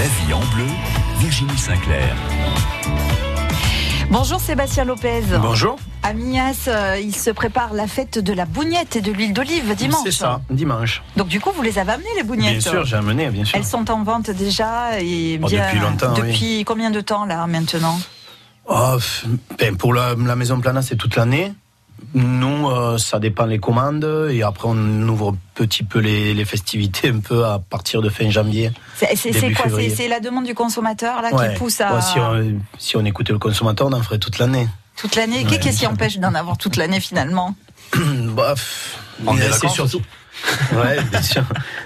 La vie en bleu, Virginie Sinclair. Bonjour Sébastien Lopez. Bonjour. À Mignas, euh, il se prépare la fête de la bougnette et de l'huile d'olive dimanche. C'est ça, dimanche. Donc du coup, vous les avez amenées les bougnettes Bien sûr, j'ai amené, bien sûr. Elles sont en vente déjà et Oh, depuis longtemps, oui. Depuis combien de temps là maintenant? Oh, ben, pour la, la maison Plana, c'est toute l'année. Nous, euh, ça dépend les commandes et après on ouvre un petit peu les, les festivités un peu à partir de fin janvier. C'est quoi C'est la demande du consommateur là Ouais. qui pousse à Ouais, si, on, si on écoutait le consommateur, on en ferait toute l'année. toute l'année. Ouais, Qu'est-ce qui empêche d'en avoir toute l'année finalement? Bah, c'est surtout. ouais, bien sûr.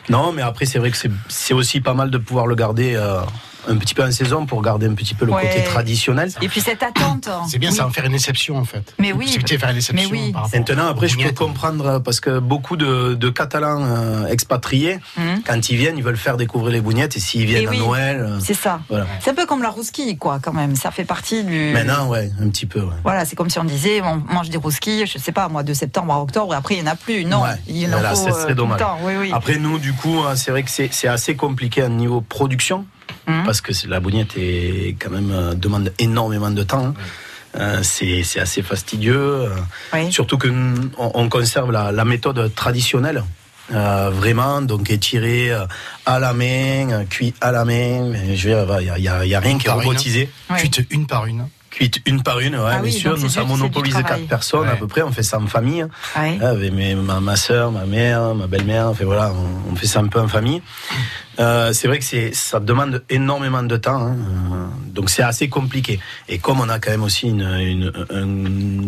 Non, mais après, c'est vrai que c'est- c'est aussi pas mal de pouvoir le garder euh, un petit peu en saison pour garder un petit peu le Ouais. côté traditionnel. Et puis cette attente. C'est bien, Oui. ça va faire une exception en fait. Mais oui. Possibilité de faire une exception. Mais oui. par Maintenant, après, je peux comprendre euh, parce que beaucoup de, de Catalans euh, expatriés, Mhm. quand ils viennent, ils veulent faire découvrir les bougnettes et s'ils viennent Et à oui. Noël. euh, C'est ça. Voilà. C'est un peu comme la rousquille, quoi, quand même. Ça fait partie du. Maintenant, ouais, un petit peu. ouais. Voilà, c'est comme si on disait, on mange des rousquilles, je sais pas, moi, de septembre à octobre, et après, il n'y en a plus. Non, Ouais. il y en Voilà, euh, serait tout le dommage. temps. Oui, oui. Après, nous, du coup, c'est vrai que c'est c'est assez compliqué à niveau production Mhm. parce que la bougnette est quand même euh, demande énormément de temps. hein. Euh, c'est c'est assez fastidieux. euh, Oui. Surtout que mm, on, on conserve la, la méthode traditionnelle. euh, vraiment, donc étiré à la main, cuit à la main. mais Je veux dire, il n'y a, y a- y a rien qui est robotisé. Oui. Cuite une par une. Cuite une par une, ouais, Ah oui, bien sûr. Nous, ça monopolise quatre personnes à peu près. On fait ça en famille. Ouais. Ah, Avec mes- ma, ma soeur, ma mère, ma belle-mère, enfin voilà, on, on fait ça un peu en famille. Euh, c'est vrai que c'est, ça demande énormément de temps, hein, donc c'est assez compliqué. Et comme on a quand même aussi une, une- un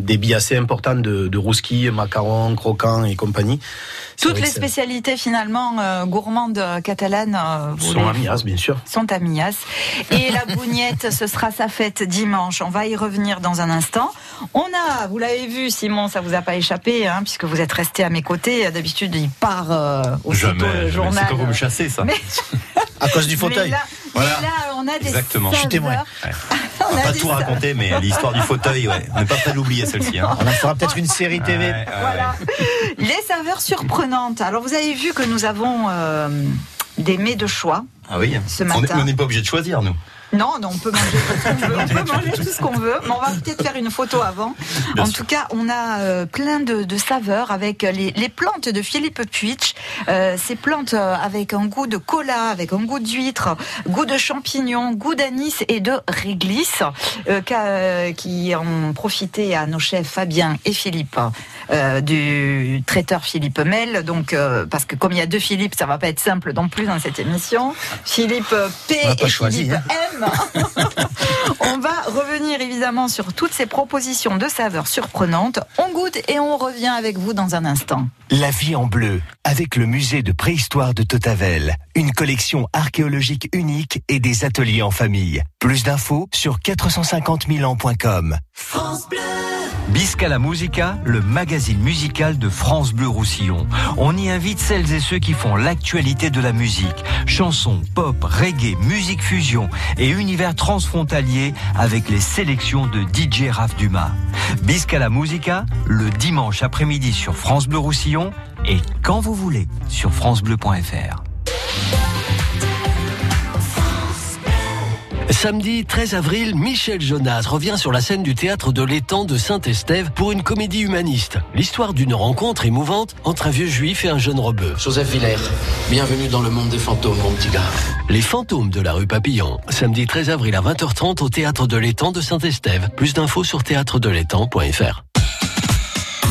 débit assez important de, de rousquilles, macarons, croquants et compagnie. Toutes les spécialités, finalement, euh, gourmandes euh, catalanes euh, sont à Mias, bien sûr. sont à Mias. Et la bougnette, ce sera sa fête dimanche. On va y revenir dans un instant. On a, vous l'avez vu, Simon, ça vous a pas échappé, hein, puisque vous êtes resté à mes côtés. D'habitude, il part euh, aussitôt Jamais, le journal. C'est quand vous me chassez, ça. Mais- À cause du Mais fauteuil. là, Voilà. mais là, on a des Exactement. Je suis témoin. saveurs. On va a pas tout sa- raconter, mais l'histoire du fauteuil, ouais. On n'est pas prêt de l'oublier, celle-ci. Hein. On en fera peut-être une série TV. Ouais, ouais, Voilà. Les saveurs surprenantes. Alors, vous avez vu que nous avons euh, des mets de choix. Ah oui. Ce matin. on n'est pas obligé de choisir, nous. Non, non, on peut manger tout ce qu'on veut. On peut manger tout ce qu'on veut, mais on va peut-être faire une photo avant. Bien en sûr. tout cas, on a euh, plein de, de saveurs avec les, les plantes de Philippe Puitch. Euh, ces plantes euh, avec un goût de cola, avec un goût d'huître, goût de champignons, goût d'anis et de réglisse, euh, qu'a- qui ont profité à nos chefs Fabien et Philippe euh, du traiteur Philippe Mel. Donc, euh, parce que comme il y a deux Philippe, ça va pas être simple non plus dans cette émission. Philippe P et choisi, Philippe hein. M. on va revenir évidemment sur toutes ces propositions de saveurs surprenantes. On goûte et on revient avec vous dans un instant. La vie en bleu, avec le musée de préhistoire de Totavel. Une collection archéologique unique et des ateliers en famille. Plus d'infos sur 450 000 ans.com. Bisca la Musica, le magazine musical de France Bleu Roussillon. On y invite celles et ceux qui font l'actualité de la musique. Chansons, pop, reggae, musique fusion et univers transfrontalier avec les sélections de DJ Raph Dumas. Bisca la Musica, le dimanche après-midi sur France Bleu Roussillon et quand vous voulez sur francebleu.fr. Samedi 13 avril, Michel Jonas revient sur la scène du théâtre de l'étang de Saint-Estève pour une comédie humaniste. L'histoire d'une rencontre émouvante entre un vieux juif et un jeune rebeu. Joseph Villers, bienvenue dans le monde des fantômes, mon petit gars. Les fantômes de la rue Papillon. Samedi 13 avril à 20h30 au théâtre de l'étang de Saint-Estève. Plus d'infos sur théâtredelétang.fr.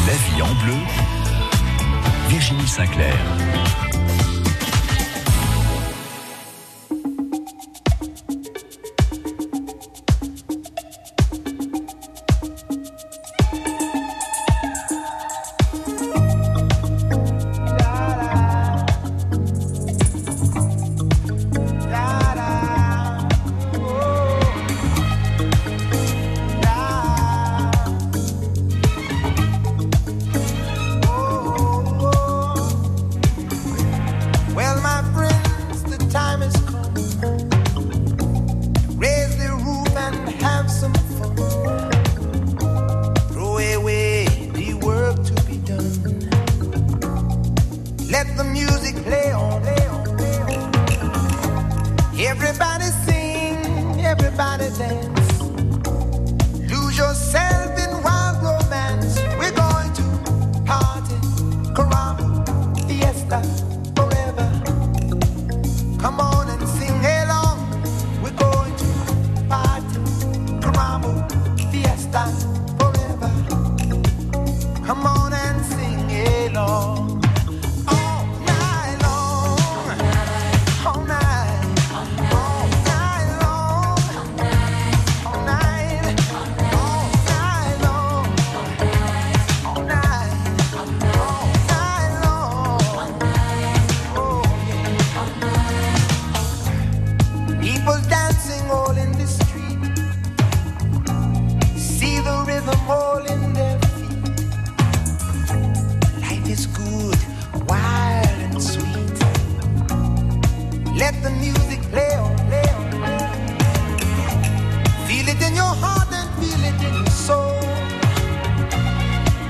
La vie en bleu, Virginie Sinclair.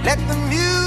Let the music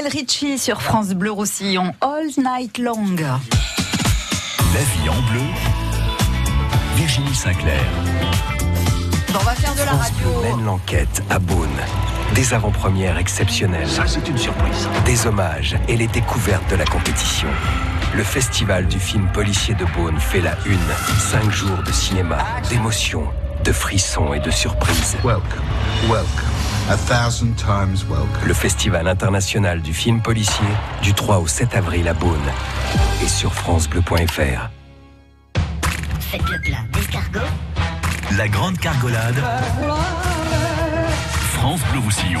Lionel Richie sur France Bleu Roussillon, All Night Long. La vie en bleu. Virginie Sinclair. Bon, on va faire de la France Bleu radio. mène l'enquête à Beaune. Des avant-premières exceptionnelles. Ça, c'est une surprise. Des hommages et les découvertes de la compétition. Le festival du film policier de Beaune fait la une. Cinq jours de cinéma, d'émotions, de frissons et de surprises. Welcome, welcome, a thousand times welcome. Le festival international du film policier du 3 au 7 avril à Beaune. Et sur francebleu.fr. Faites le plein d'escargots. La grande cargolade. France Bleu Roussillon.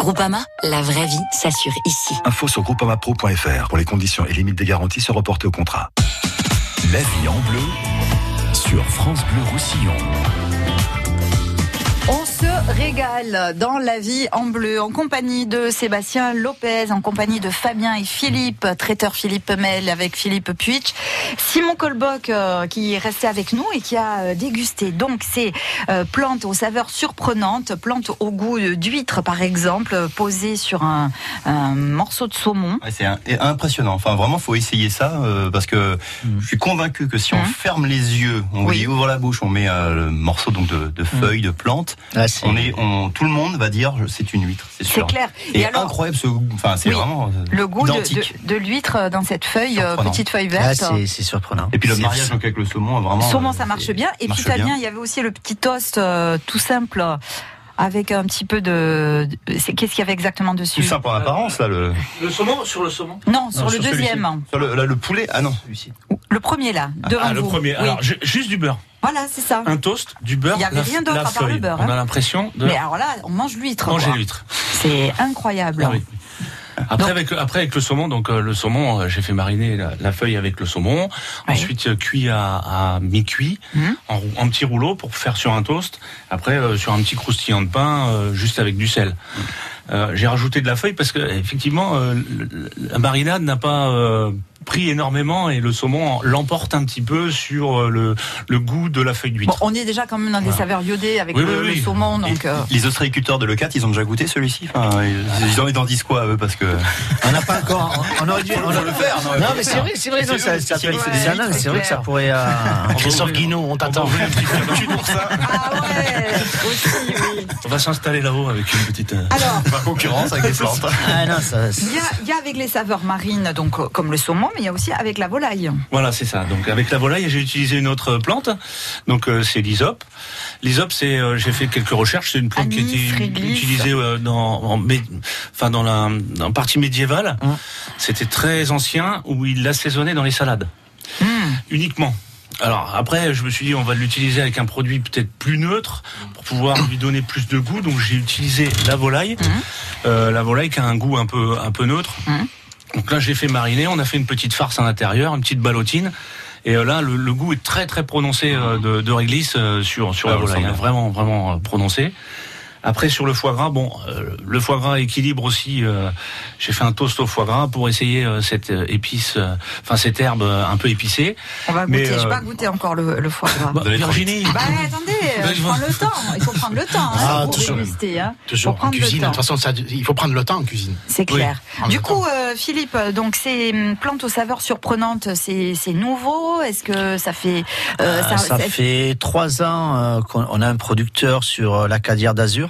Groupama, la vraie vie s'assure ici. Info sur groupamapro.fr pour les conditions et limites des garanties se reporter au contrat. La vie en bleu sur France Bleu Roussillon. On se régale dans la vie en bleu en compagnie de Sébastien Lopez, en compagnie de Fabien et Philippe, traiteur Philippe Mel avec Philippe Puitch, Simon Colboc euh, qui est resté avec nous et qui a euh, dégusté donc ces euh, plantes aux saveurs surprenantes, plantes au goût d'huître par exemple, posées sur un, un morceau de saumon. Ouais, c'est impressionnant. Enfin, vraiment, faut essayer ça euh, parce que je suis convaincu que si on ferme les yeux, on Oui. ouvre la bouche, on met euh, le morceau donc de, de feuilles, de plantes, on est, on, tout le monde va dire c'est une huître, c'est sûr. clair. Et, Et alors- incroyable ce goût. Enfin, c'est Oui. vraiment euh, Le goût de, identique. de- de l'huître dans cette feuille, euh, petite feuille Ah, verte. c'est- C'est surprenant. Et puis le C'est- mariage donc, avec le saumon, vraiment. Saumon, euh, ça marche bien. Et puis Fabien, bien. il y avait aussi le petit toast euh, tout simple avec un petit peu de. c'est- Qu'est-ce qu'il y avait exactement dessus Plus simple en apparence là le. Le saumon sur le saumon Non, sur le deuxième. Sur le, là, le poulet ah non celui-ci. Le premier là, devant Ah, le vous. premier. Oui. Alors, ju- juste du beurre. Voilà, c'est ça. Un toast, du beurre. Il y avait la- rien d'autre à part le beurre, On hein. a l'impression de Mais alors là, on mange l'huître. manger l'huître. C'est incroyable. Ah oui. Après avec, après avec le saumon, donc euh, le saumon, euh, j'ai fait mariner la, la feuille avec le saumon, ensuite euh, cuit à, à mi-cuit Mhm. en, rou- en petits rouleaux pour faire sur un toast. Après euh, sur un petit croustillant de pain, euh, juste avec du sel. Euh, j'ai rajouté de la feuille parce que effectivement euh, la marinade n'a pas euh, pris énormément et le saumon l'emporte un petit peu sur euh, le, le goût de la feuille Bon, d'huître. on est déjà quand même dans des saveurs iodées avec Oui, le, oui, le oui. saumon, donc. euh, Les ostréiculteurs de Lecat, ils ont déjà goûté celui-ci. Enfin, ils, ils en disent quoi eux parce que. On n'a pas encore. On aurait dû. On le faire, non, mais c'est vrai, c'est vrai. C'est non, ça- ça c'est- des vrai que ça pourrait. euh, Christophe Guinaud, on t'attend. Ah ouais, aussi, oui. On va s'installer là-haut avec une petite. euh, Alors, Par concurrence avec les plantes. Ah il y a, avec les saveurs marines, donc comme le saumon, mais il y a aussi avec la volaille. Voilà, c'est ça. Donc avec la volaille, j'ai utilisé une autre plante. Donc euh, c'est l'hysope. L'hysope, c'est euh, j'ai fait quelques recherches. C'est une plante qui était réglisse. utilisée euh, dans, en, enfin dans la dans partie médiévale. Hum. C'était très ancien où il l'assaisonnait dans les salades Hmm. uniquement. Alors après, je me suis dit on va l'utiliser avec un produit peut-être plus neutre pour pouvoir lui donner plus de goût. Donc j'ai utilisé la volaille, Euh, la volaille qui a un goût un peu un peu neutre. Donc là j'ai fait mariner, on a fait une petite farce à l'intérieur, une petite ballotine. Et euh, là, le, le goût est très très prononcé euh, de, de réglisse euh, sur sur Ah, la volaille, hein, vraiment vraiment prononcé. Après sur le foie gras, bon, euh, le foie gras équilibre aussi. euh, J'ai fait un toast au foie gras pour essayer euh, cette épice, euh, enfin cette herbe euh, un peu épicée. On va Mais, goûter. Je n'ai pas goûté encore le, le foie gras. Bah, Virginie, Bah attendez, euh, Bah, je prends le temps. Il faut prendre le temps Ah, hein, pour toujours. déguster. Hein. Toujours Faut en cuisine. De toute façon, ça- il faut prendre le temps en cuisine. C'est clair. Oui, du coup, euh, Philippe, donc ces hum, plantes aux saveurs surprenantes, c'est c'est nouveau? Est-ce que ça fait euh, Euh, ça fait trois ans euh, qu'on on a un producteur sur euh, la Cadière d'Azur.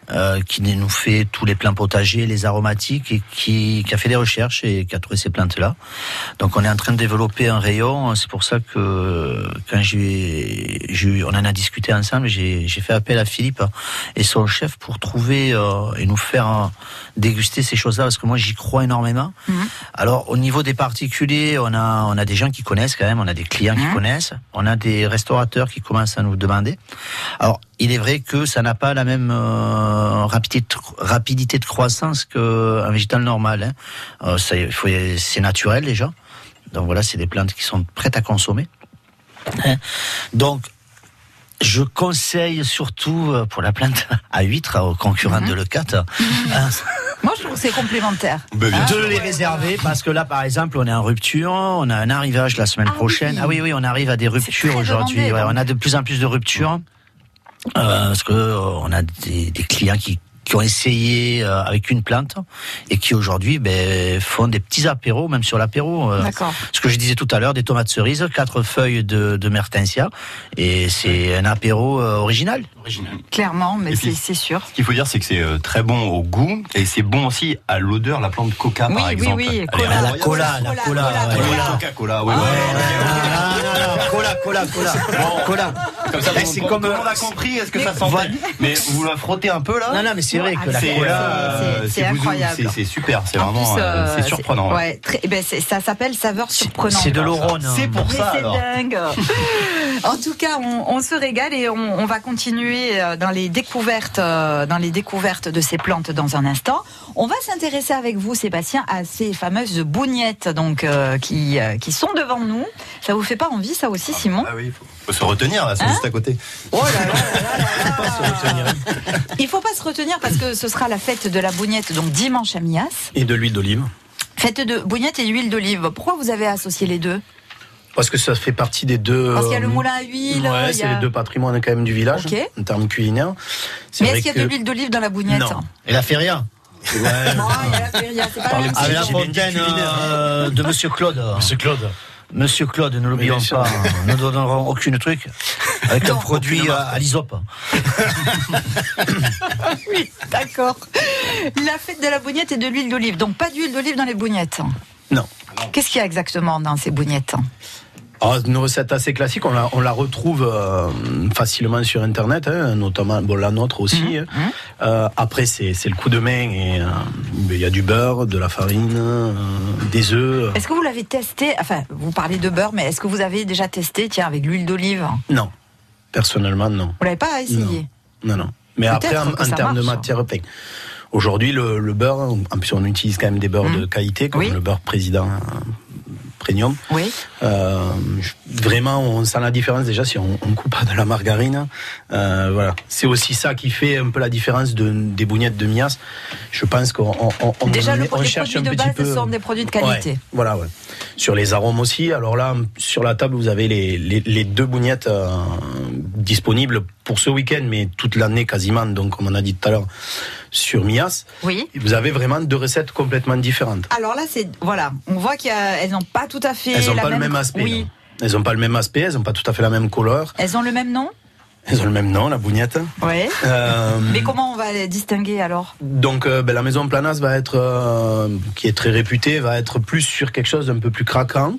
euh, qui nous fait tous les plants potagers, les aromatiques, et qui, qui a fait des recherches et qui a trouvé ces plantes-là. Donc on est en train de développer un rayon. C'est pour ça que quand j'ai, on en a discuté ensemble, j'ai fait appel à Philippe et son chef pour trouver euh, et nous faire euh, déguster ces choses-là parce que moi j'y crois énormément. Alors au niveau des particuliers, on a on a des gens qui connaissent quand même, on a des clients qui connaissent, on a des restaurateurs qui commencent à nous demander. Alors il est vrai que ça n'a pas la même euh, rapidité, de, rapidité de croissance qu'un végétal normal. Hein. Euh, c'est naturel déjà. Donc voilà, c'est des plantes qui sont prêtes à consommer. Hein. Donc je conseille surtout euh, pour la plante à huître, aux concurrents de l'E4, hein, Moi, je trouve que c'est complémentaire. de les réserver parce que là, par exemple, on est en rupture, on a un arrivage la semaine prochaine. Ah oui, oui, on arrive à des ruptures aujourd'hui. Ouais, on a de plus en plus de ruptures parce que euh, on a des, des clients qui qui ont essayé euh, avec une plante et qui aujourd'hui ben, font des petits apéros, même sur l'apéro. euh, ce que je disais tout à l'heure, des tomates cerises, quatre feuilles de, de mertensia, et c'est un apéro euh, original. Clairement, mais c'est sûr. Ce qu'il faut dire, c'est que c'est euh, très bon au goût et c'est bon aussi à l'odeur, la plante coca Oui, par oui, exemple. oui, est cola. La cola, la cola, ouais. Coca-Cola, oui. Cola, cola, cola. Cola. Comme ça, Eh, c'est comme- tout le monde a compris, est-ce que ça sentait Mais vous la frottez un peu là Non, non, mais c'est vrai que la C'est, cola, euh, c'est- incroyable. c'est- super, c'est En vraiment plus, euh, euh, c'est surprenant. ouais. Ouais, très- eh ben, c'est- ça s'appelle saveur surprenante. c'est de l'orone. C'est pour Mais ça c'est dingue. en tout cas, on, on se régale et on, on va continuer euh, dans les découvertes, euh, dans les découvertes de ces plantes dans un instant. On va s'intéresser avec vous, Sébastien, à ces fameuses bougnettes donc euh, qui euh, qui sont devant nous. Ça vous fait pas envie, ça aussi, Simon Ah oui, faut, faut se retenir là, c'est Hein juste à côté. Oh là là là là. Il faut pas se retenir parce que ce sera la fête de la bougnette donc dimanche à Mias. Et de l'huile d'olive. Fête de bougnette et d'huile d'olive. Pourquoi vous avez associé les deux? Parce que ça fait partie des deux. Parce qu'il y a le euh, moulin à huile. Ouais, c'est a- les deux patrimoines quand même du village, Ok. en termes culinaires. C'est Mais est-ce qu'il y a que- de l'huile d'olive dans la bougnette Non. Et la feria Ouais. Non, il y a la feria, c'est pas la même Avec la fontaine euh, de Monsieur Claude. Monsieur Claude. Monsieur Claude, ne l'oublions pas, nous ne donnerons aucune truc avec un produit à, à l'isope. Oui, d'accord. La fête de la bougnette et de l'huile d'olive. Donc pas d'huile d'olive dans les bougnettes. Non. Qu'est-ce qu'il y a exactement dans ces bougnettes Ah, une recette assez classique, on la, on la retrouve euh, facilement sur Internet, hein, notamment bon, la nôtre aussi. Mmh, hein. Euh, après, c'est le coup de main et euh, il y a du beurre, de la farine, des œufs. Est-ce que vous l'avez testé Enfin, vous parlez de beurre, mais est-ce que vous avez déjà testé, tiens, avec l'huile d'olive Non, personnellement, non. Vous l'avez pas essayé Non, non. Mais après, en, termes de matière, aujourd'hui, le, le beurre, en plus, on utilise quand même des beurres Mmh. de qualité, comme Oui. le beurre président premium. Oui. Euh, vraiment, on sent la différence déjà si on, on coupe pas de la margarine. Euh, voilà, c'est aussi ça qui fait un peu la différence de, des bougnettes de Mias. Je pense qu'on on, on- Déjà, le, on les cherche produits un de petit base peu. sont des produits de qualité. Ouais, voilà, ouais. Sur les arômes aussi. Alors là, sur la table, vous avez les, les, les deux bougnettes euh, disponibles pour ce week-end, mais toute l'année quasiment. Donc, comme on a dit tout à l'heure, sur Mias. Oui. Vous avez vraiment deux recettes complètement différentes. Alors là, c'est voilà, on voit qu'elles n'ont pas tout à fait Elles n'ont pas même. le même aspect. Oui. Elles n'ont pas le même aspect, elles n'ont pas tout à fait la même couleur. Elles ont le même nom. Elles ont le même nom, la bougnette. Oui. Euh, Mais comment on va les distinguer alors? Donc euh, ben, la maison Planas va être, euh, qui est très réputée, va être plus sur quelque chose d'un peu plus craquant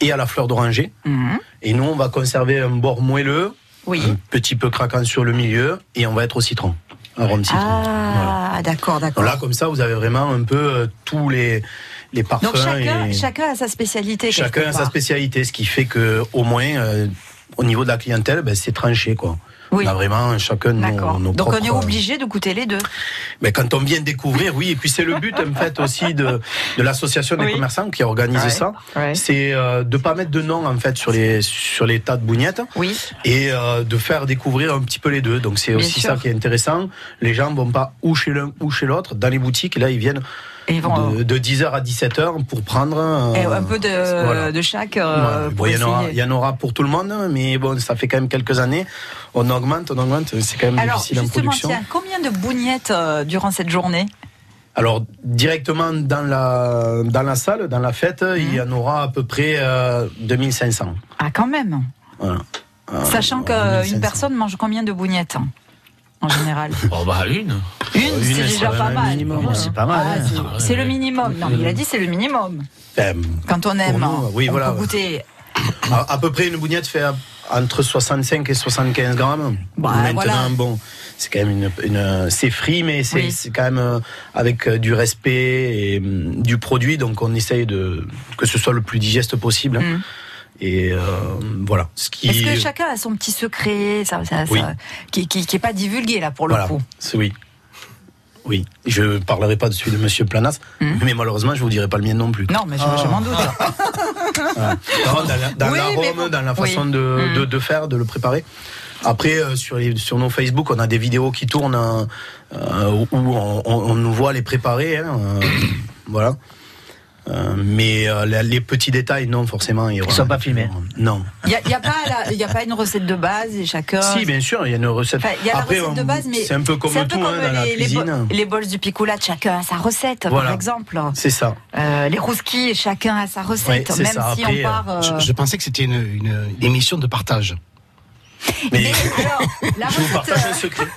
et à la fleur d'oranger. Mhm. Et nous, on va conserver un bord moelleux, Oui. un petit peu craquant sur le milieu, et on va être au citron, arôme citron. Ah, d'accord, d'accord. Là, comme ça, vous avez vraiment un peu euh, tous les, les parfums. Donc chacun, et chacun a sa spécialité. chacun a sa spécialité, ce qui fait que au moins, euh, au niveau de la clientèle, ben, c'est tranché. Quoi. Oui. On a vraiment chacun nos, nos Donc on est propres- obligé de goûter les deux. Mais quand on vient découvrir, oui, et puis c'est le but en fait aussi de, de l'association des Oui. commerçants qui organise Ouais, ça, ouais. c'est euh, de pas mettre de nom en fait sur les sur les tas de bougnettes Oui. et euh, de faire découvrir un petit peu les deux. Donc c'est aussi sûr. ça qui est intéressant. Les gens vont pas ou chez l'un ou chez l'autre dans les boutiques. Là, ils viennent Et ils vont, de, de 10h à 17h pour prendre euh, un peu de, voilà. de chaque. euh, Ouais, pour bon, il, y en aura, essayer. il y en aura pour tout le monde, mais bon, ça fait quand même quelques années. On augmente, on augmente, c'est quand même Alors difficile en justement, production. tiens, combien de bougnettes euh, durant cette journée? Alors directement dans la dans la salle, dans la fête, Mhm. il y en aura à peu près euh, 2500. Ah, quand même. Voilà. Euh, Sachant euh, qu'une 2500. personne mange combien de bougnettes? hein, en général Oh bah une. Une, Une, c'est déjà pas mal. minimum, Voilà. c'est pas mal, Ah, hein. c'est- Ah c'est le minimum. Non, il a dit c'est le minimum. Ben, Quand on aime, nous, oui, on voilà. peut goûter. à, à peu près une bougnette fait entre 65 et 75 grammes. Bah, Maintenant, voilà. bon, c'est quand même une, une c'est frit, mais c'est Oui. c'est quand même euh, avec euh, du respect et hum, du produit, donc on essaye de que ce soit le plus digeste possible. Mm. Et euh, voilà, ce qui Est-ce que chacun a son petit secret, ça, ça- Oui. ça- qui, qui, qui est pas divulgué là pour le Voilà, coup? Oui. Oui, je parlerai pas de celui de Monsieur Planas, mais malheureusement, je vous dirai pas le mien non plus. Hmm. Non, mais je, je m'en doute. Voilà. Dans Oui, l'arôme, bon. dans la Oui. façon de, de, de faire, de le préparer. Après, euh, sur, les, sur nos Facebook, on a des vidéos qui tournent euh, où on, on- on nous voit les préparer. hein, voilà. Euh, mais euh, les, petits détails, non, forcément. Ils sont pas filmés. Non. Il n'y a, il y a, pas la- il y a pas une recette de base et chacun. Si, bien sûr, il y a une recette. Enfin, il y a Après, la recette de base, mais c'est un peu comme tout hein, dans la les, les, bo- cuisine. les bols du picoula, chacun a sa recette, Voilà. par exemple. C'est ça. Euh, les rouskis, chacun a sa recette, Ouais, c'est même ça. si Après, on part. je, je pensais que c'était une, une- une émission de partage. Mais la je vous partage euh, un secret.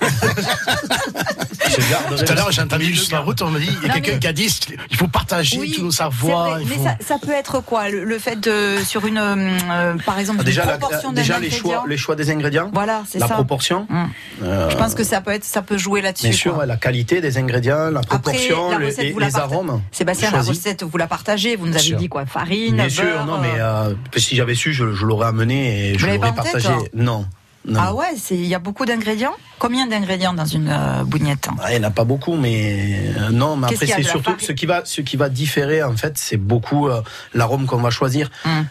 Tout à l'heure, j'ai entendu sur la route, on me dit, il y a quelqu'un mais- qui a dit, il faut partager Oui, tous nos savoirs. mais faut- ça, ça peut être quoi le, le fait de sur une euh, par exemple Ah, déjà, une la- proportion d'un déjà les choix, les choix des ingrédients. Voilà, c'est La ça. proportion. Mm. euh, Je pense que ça peut être ça peut jouer là-dessus. Bien sûr, ouais, la qualité des ingrédients, la proportion, la les, recette, les- la arômes. Sébastien, la recette, vous la partagez. Vous nous avez dit quoi Farine, Bien sûr, non, mais euh, si j'avais su, je, l'aurais amené et je l'aurais partagé. non, non. Ah ouais, il y a beaucoup d'ingrédients? Combien d'ingrédients dans une euh, bougnette? Ah, Il n'y en a pas beaucoup, mais euh, non, mais après c'est surtout ce qui va, ce qui va différer en fait, c'est beaucoup euh, l'arôme qu'on va choisir. Hum.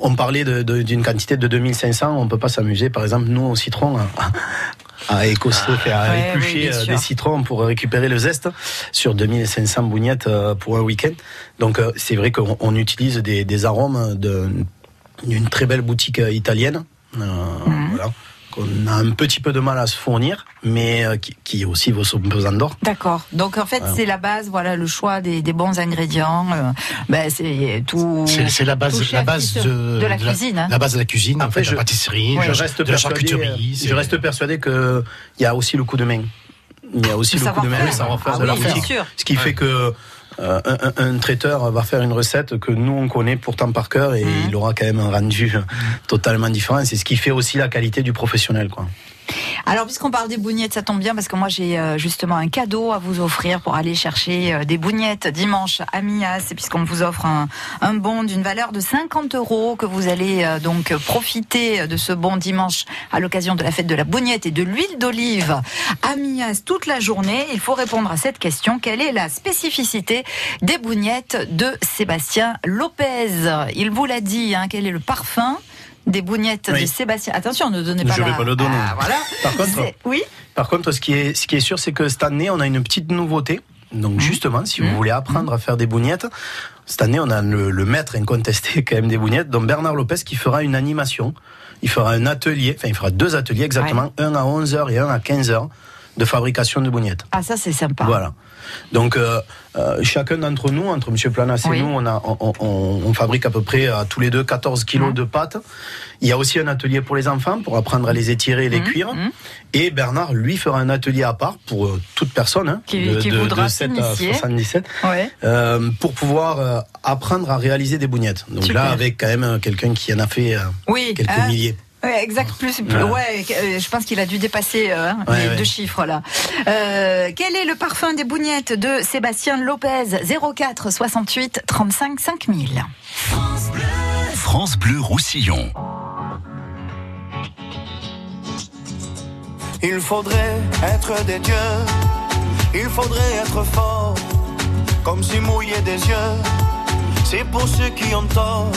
On parlait d'une quantité de 2500, on peut pas s'amuser, par exemple, nous au citron, à, à à Ah, Ouais, éplucher oui, des citrons pour récupérer le zeste sur 2500 bougnettes pour un week-end. Donc c'est vrai qu'on on utilise des, des arômes de- d'une très belle boutique italienne. Euh. Voilà qu'on a un petit peu de mal à se fournir, mais euh, qui, qui aussi vaut son pesant d'or. D'accord. Donc en fait, c'est la base, voilà, le choix des, des bons ingrédients. euh, ben c'est tout. C'est la base, la base de, de la cuisine. hein. La base de la cuisine, Après, en fait, je- de la pâtisserie, je reste de la persuadé, charcuterie. je reste persuadé que il y a aussi le coup de main. Il y a aussi Le le, coup de main, le savoir-faire. Ah de oui, l'artistique. bien sûr. Ce qui fait que un, un- un traiteur va faire une recette que nous on connaît pourtant par cœur et Mhm. il aura quand même un rendu totalement différent. C'est ce qui fait aussi la qualité du professionnel, quoi. Alors, puisqu'on parle des bougnettes, ça tombe bien parce que moi j'ai euh, justement un cadeau à vous offrir pour aller chercher euh, des bougnettes dimanche à Mias, et puisqu'on vous offre un, un bon d'une valeur de 50 euros que vous allez euh, donc profiter de ce bon dimanche à l'occasion de la fête de la bougnette et de l'huile d'olive à Mias toute la journée. Il faut répondre à cette question. Quelle est la spécificité des bougnettes de Sébastien Lopez? Il vous l'a dit, hein, quel est le parfum? Des bougnettes Oui. de Sébastien. Attention, ne donnez pas Je la- vais pas le donner. Ah, voilà. Par contre, oui. Par contre, ce qui est, ce qui est sûr, c'est que cette année, on a une petite nouveauté. Donc, Mmh. justement, si vous voulez apprendre à faire des bougnettes, cette année, on a le, le maître incontesté quand même des bougnettes, donc Bernard Lopez, qui fera une animation. Il fera un atelier, enfin, il fera deux ateliers exactement, un à 11h et un à 15h de fabrication de bougnettes. Ah, ça, c'est sympa. Voilà. Donc, euh, euh, chacun d'entre nous, entre Monsieur Planas et Oui. nous, on, a, on, on- on fabrique à peu près à tous les deux 14 Mmh. kilos de pâtes. Il y a aussi un atelier pour les enfants, pour apprendre à les étirer et les Mmh, cuire. Et Bernard, lui, fera un atelier à part pour euh, toute personne, hein, Qui- de, qui de- voudra de 7 à s'initier. 77, Ouais. euh, pour pouvoir euh, apprendre à réaliser des bougnettes. Donc Super. là, avec quand même euh, quelqu'un qui en a fait euh, Oui. quelques milliers. Ouais, exact. Plus, plus- Voilà. ouais, euh, je pense qu'il a dû dépasser euh, hein, Ouais, les ouais. deux chiffres là. Euh, quel est le parfum des bougnettes de Sébastien Lopez? 04 68 35 5000 France Bleu Roussillon. Il faudrait être des dieux, il faudrait être fort, comme si mouiller des yeux, c'est pour ceux qui ont tort.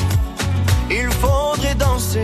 Il faudrait danser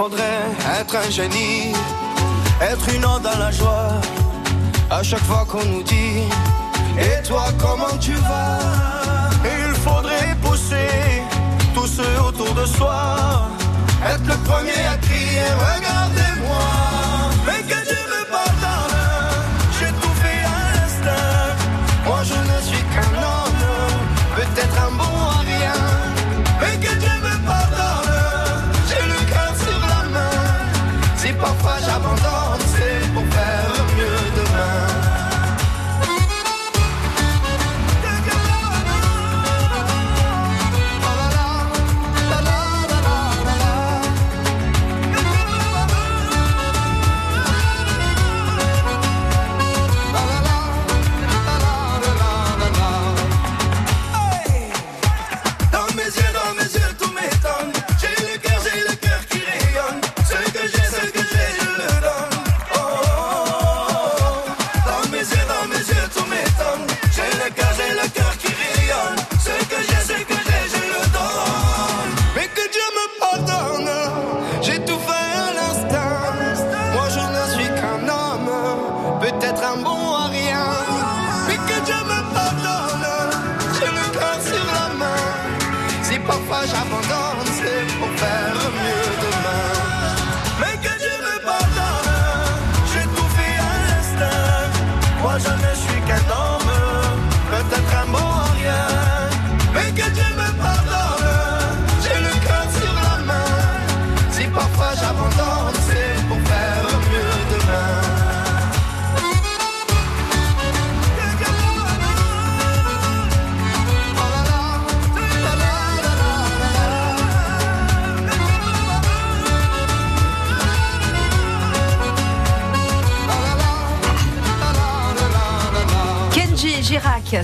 Faudrait être un génie, être une onde dans la joie. À chaque fois qu'on nous dit, et toi comment tu vas?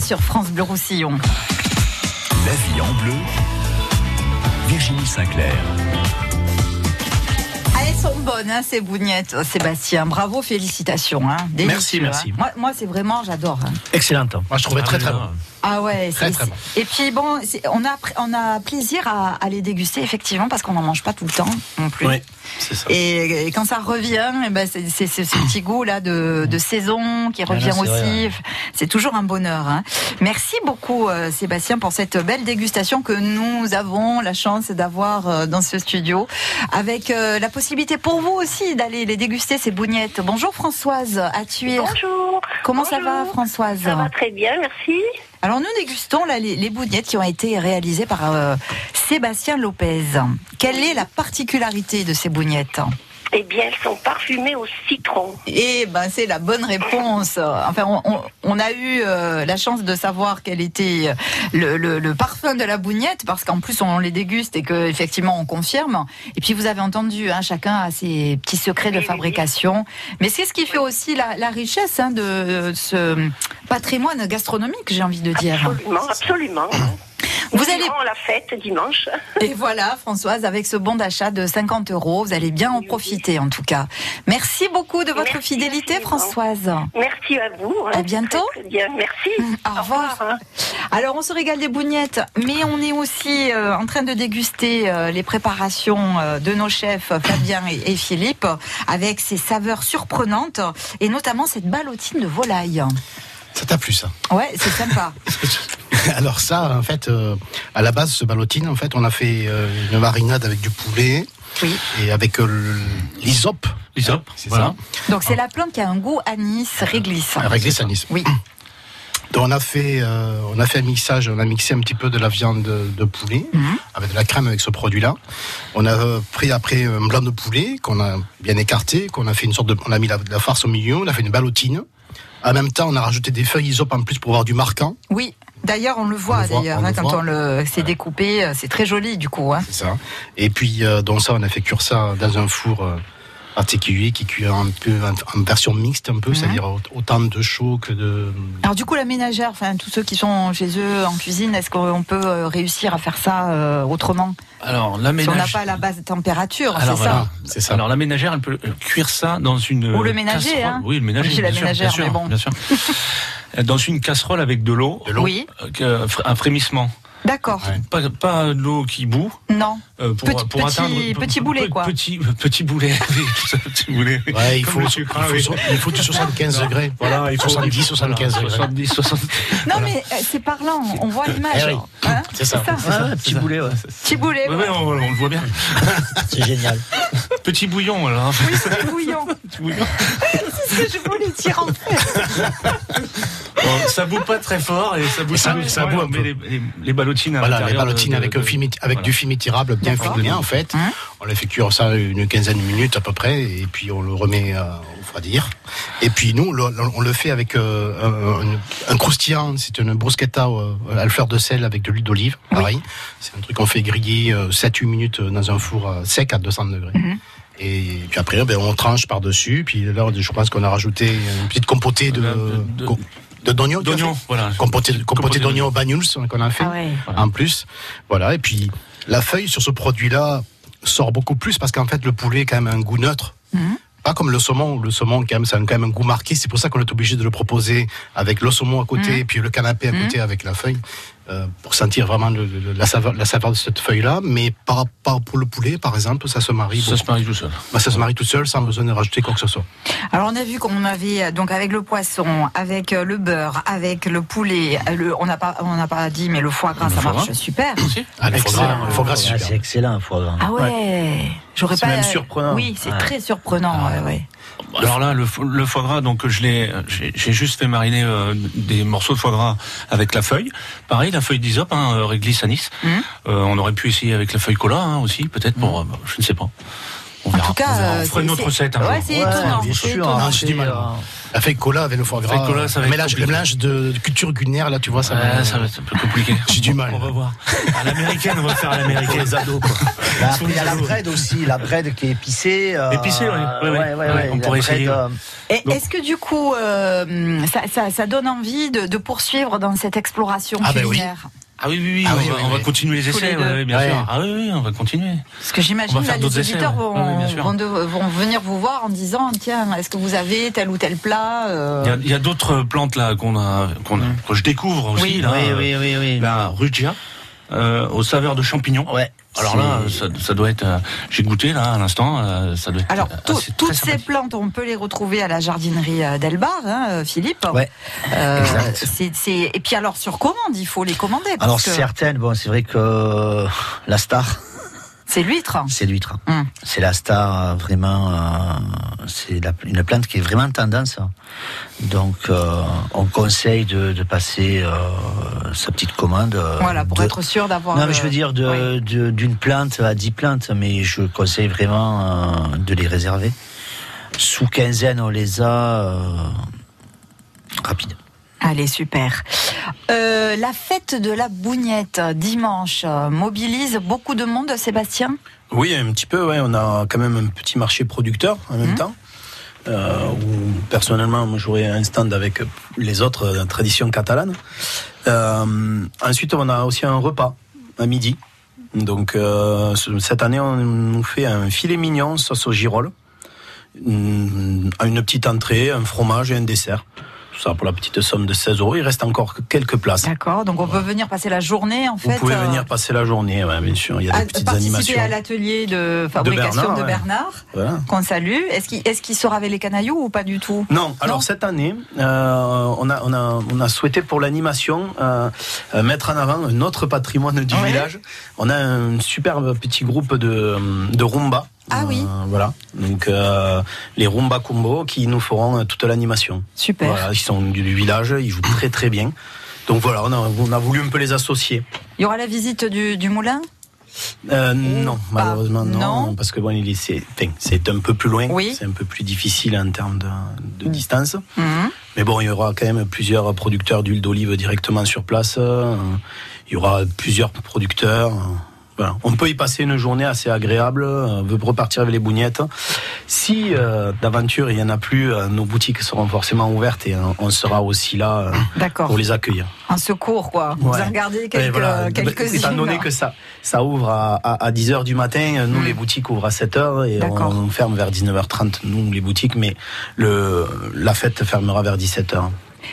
Sur France Bleu Roussillon. La vie en bleu, Virginie Sinclair. Ah, elles sont bonnes, hein, ces bougnettes, oh, Sébastien. Bravo, félicitations. Hein. Merci, Délicieux, merci. hein. Moi, moi c'est vraiment, j'adore. hein. Excellente. Moi, je trouvais très très bon. Ah ouais, Très, c'est- très bon. Et puis bon, on a, on a plaisir à, à les déguster effectivement parce qu'on n'en mange pas tout le temps non plus. Oui, c'est ça. Et, et quand ça revient, eh ben c'est ce petit goût là de, de saison qui Ah là, revient aussi. ouais. C'est toujours un bonheur. hein. Merci beaucoup euh, Sébastien pour cette belle dégustation que nous avons la chance d'avoir euh, dans ce studio, avec euh, la possibilité pour vous aussi d'aller les déguster ces bougnettes. Bonjour Françoise à Tuire. Bonjour. Comment ça va. Françoise Ça va très bien, merci. Alors nous dégustons les, les qui ont été réalisées par euh, Sébastien Lopez. Quelle est la particularité de ces bougnettes? Eh bien, elles sont parfumées au citron. Eh ben c'est la bonne réponse. Enfin, on, on- on a eu euh, la chance de savoir quel était le, le- le parfum de la bougnette parce qu'en plus on les déguste et que effectivement on confirme. Et puis vous avez entendu, hein, chacun a ses petits secrets de fabrication. Mais c'est ce qui fait aussi la, la richesse hein, de ce patrimoine gastronomique, j'ai envie de dire. Absolument, absolument. Vous allez- la fête dimanche. Et voilà, Françoise, avec ce bon d'achat de 50 euros, vous allez bien en profiter en tout cas. Merci beaucoup de votre Merci fidélité. Françoise. Merci à vous. À bientôt. Très, très bien, merci. Au revoir. Alors, on se régale des bougnettes, mais on est aussi euh, en train de déguster euh, les préparations euh, de nos chefs Fabien et, et Philippe, avec ces saveurs surprenantes, et notamment cette ballotine de volaille. Ça t'a plu ça? Ouais, c'est sympa. Alors ça, en fait, euh, à la base, ce ballotine, en fait, on a fait euh, une marinade avec du poulet et avec euh, l'hysope. L'hysope, c'est voilà. ça. Donc, c'est la plante qui a un goût anis, réglisse. Un réglisse anis. Oui. Donc on a fait, euh, on a fait un mixage, on a mixé un petit peu de la viande de, de poulet avec de la crème avec ce produit-là. On a euh, pris après un blanc de poulet qu'on a bien écarté, qu'on a fait une sorte de, on a mis la, la farce au milieu, on a fait une ballotine. En même temps, on a rajouté des feuilles isope en plus pour avoir du marquant. Oui, d'ailleurs, on le voit, d'ailleurs, hein, quand voit. on le c'est découpé, euh, c'est très joli du coup. Hein. C'est ça. Et puis euh, dans ça, on a fait cuire ça dans un four euh, particulier qui cuit un peu en, en version mixte un peu, c'est-à-dire au- autant de chaud que de. Alors du coup, la ménagère, enfin tous ceux qui sont chez eux en cuisine, est-ce qu'on peut euh, réussir à faire ça euh, autrement? Alors, la Si on n'a ménagère. pas la base de température, c'est voilà, ça. Alors la ménagère, elle peut euh, cuire ça dans une Ou le euh, ménager, casserole. hein. Oui, le ménager. La bien sûr, ménagère, bien sûr, mais bon. bien sûr. Euh, Dans une casserole avec de l'eau. Oui. euh, que- Un frémissement. D'accord. Pas, pas de l'eau qui bout. Non. euh, pour, Petit- pour petit- atteindre petit boulet, quoi. Petit petit boulet, oui, petit boulet. Ouais, il faut, le sucre, il faut, oui. so- il faut du 75 degrés. Voilà, il faut 70, 75 degrés. 70, 60. Non mais euh, c'est parlant, on voit l'image. Eh oui. Hein C'est ça. petit boulet, ouais. Petit boulet. Ouais, ouais. ouais, on, on le voit bien. C'est génial. Petit bouillon, alors. Oui, c'est bouillant. Petit bouillon. c'est ce que je voulais dire en fait. Ça boue pas très fort et ça boue, Ça- pas- ça boue on met. Les, les, les ballotines à Voilà, les l'intérieur de- ballotines de- avec, de- un film, avec voilà. du film étirable bien filmé en fait. Hein on les fait cuire ça une quinzaine de minutes à peu près et puis on le remet euh, au refroidir. Et puis nous, le- on le fait avec euh, un, un croustillant, c'est une bruschetta euh, à la fleur de sel avec de l'huile d'olive, pareil. C'est un truc qu'on fait griller euh, 7-8 minutes dans un four euh, sec à 200 degrés. Mhm. Et puis après, ben, on tranche par-dessus. Puis là, je pense qu'on a rajouté une petite compotée de, de- de d'oignons. D'oignons, voilà. Compotée, compotée Compotée d'oignons bagnols qu'on a fait Ah ouais. en plus. Voilà. Et puis la feuille sur ce produit-là sort beaucoup plus parce qu'en fait le poulet a quand même un goût neutre. Mhm. pas comme le saumon. Le saumon, quand même, ça a quand même un goût marqué. C'est pour ça qu'on est obligé de le proposer avec le saumon à côté, Mhm. et puis le canapé à côté avec la feuille, euh, pour sentir vraiment le- le- la, saveur, la saveur de cette feuille-là. Mais par rapport pour le poulet, par exemple, ça se marie. Ça se marie tout seul. Bah, ça se marie tout seul, sans besoin de rajouter quoi que ce soit. Alors on a vu qu'on avait donc avec le poisson, avec euh, le beurre, avec le poulet, euh, le, on n'a pas on n'a pas dit mais le foie gras ça foie marche gras super. Ah, le foie gras, le foie gras, c'est Ah, excellent, le foie gras. Ah ouais, j'aurais pas même surprenant. Oui, c'est Ouais. très surprenant. ouais, ouais. Alors là, le, fo- le foie gras, donc je l'ai, j'ai juste fait mariner euh, des morceaux de foie gras avec la feuille. Pareil, la feuille d'isop, hein, euh, réglisse anis. Mhm. Euh, on aurait pu essayer avec la feuille cola hein, aussi, peut-être pour, euh, je ne sais pas. On verra. En tout cas, on, euh, On fera une autre recette un ouais, c'est étonnant, bien c'est sûr, étonnant. hein, j'ai du mal. euh, La feuille cola avec le foie gras. Feuille cola, ça va le être mélange, le compliqué. mélange de, de culture culinaire, là, tu vois, ça Ouais, va. ça va être un peu compliqué. J'ai du mal. On va voir. À l'américaine, on va faire à l'américaine. Les ados, quoi. Là, après, il y a la bread aussi, la bread qui est épicée. euh, Épicée, ouais. Ouais, ouais. Ouais, on pourrait essayer. euh, est-ce que du coup, euh, ça, ça- ça donne envie de, de poursuivre dans cette exploration Ah ben oui. Ah oui, oui, oui, Ah on, oui, va, oui, on va oui. continuer les les essais, ouais, bien Ouais. sûr. Ah oui, oui, on va continuer. Parce que j'imagine d'autres les essais, auditeurs ouais. vont, Ouais, vont, de- vont venir vous voir en disant tiens, est-ce que vous avez tel ou tel plat euh, Il y a- d'autres plantes là qu'on a, qu'on a, que je découvre aussi Oui. là. oui, oui, oui, oui. La rugia, euh, aux saveurs de champignons. Ouais. Alors là, ça, ça doit être. euh, J'ai goûté là à l'instant. euh, ça doit être. Alors, euh, tout- assez- toutes ces plantes, on peut les retrouver à la jardinerie euh, d'Elbar, hein, euh, Philippe. Ouais. Euh, Exact. c'est- c'est- Et puis alors, sur commande, il faut les commander. Parce Alors que certaines, bon, c'est vrai que euh, la star, c'est l'huître. c'est l'huître. Hum. C'est la star euh, vraiment. euh, c'est la- une plante qui est vraiment tendance. Donc, euh, on conseille de, de passer euh, sa petite commande. Voilà, pour de- être sûr d'avoir. Non, mais je veux dire de- de- d'une plante à 10 plantes, mais je conseille vraiment euh, de les réserver. Sous quinzaine, on les a euh, rapide. Allez, super. Euh, la fête de la bougnette, dimanche, mobilise beaucoup de monde, Sébastien? Oui, un petit peu, ouais. On a quand même un petit marché producteur en même Mhm. temps. Euh, où personnellement, moi, j'aurai un stand avec les autres traditions catalanes. Euh, ensuite, on a aussi un repas à midi. Donc, euh, ce- cette année, on nous fait un filet mignon sauce au girolles, une, une petite entrée, un fromage et un dessert. Tout ça pour la petite somme de 16 euros. Il reste encore quelques places. D'accord, donc on peut venir passer la journée, en Vous fait. pouvez euh, venir passer la journée, ouais, bien sûr. Il y a à- des petites participer animations. à l'atelier de fabrication Bernard, de ouais. Bernard, Voilà. qu'on salue. Est-ce qu'il est avec les canailloux ou pas du tout? Non, alors Non cette année, euh, on, a, on, a, on a souhaité pour l'animation euh, euh, mettre en avant notre patrimoine du Ouais. village. On a un superbe petit groupe de, de rumba. Ah oui. Euh, voilà. Donc euh, les rumba combo qui nous feront euh, toute l'animation. Super. Voilà, ils sont du, du village, ils jouent très très bien. Donc voilà, on a, on a voulu un peu les associer. Il y aura la visite du, du moulin? Euh, non, malheureusement non, Non. parce que bon, il est, c'est, un peu plus loin, Oui. c'est un peu plus difficile en termes de, de distance. Mhm. Mais bon, il y aura quand même plusieurs producteurs d'huile d'olive directement sur place. Il y aura plusieurs producteurs. Euh, Voilà. On peut y passer une journée assez agréable, euh, on veut repartir avec les bougnettes. Si euh, d'aventure il y en a plus, euh, nos boutiques seront forcément ouvertes et euh, on sera aussi là euh, D'accord. pour les accueillir. Un secours, quoi. Vous Ouais. en regardez quelques, voilà. quelques Étant donné que ça, ça ouvre à, à, 10h du matin, nous les boutiques ouvrent à 7h et on ferme vers 19h30, nous les boutiques, mais le, la fête fermera vers 17h.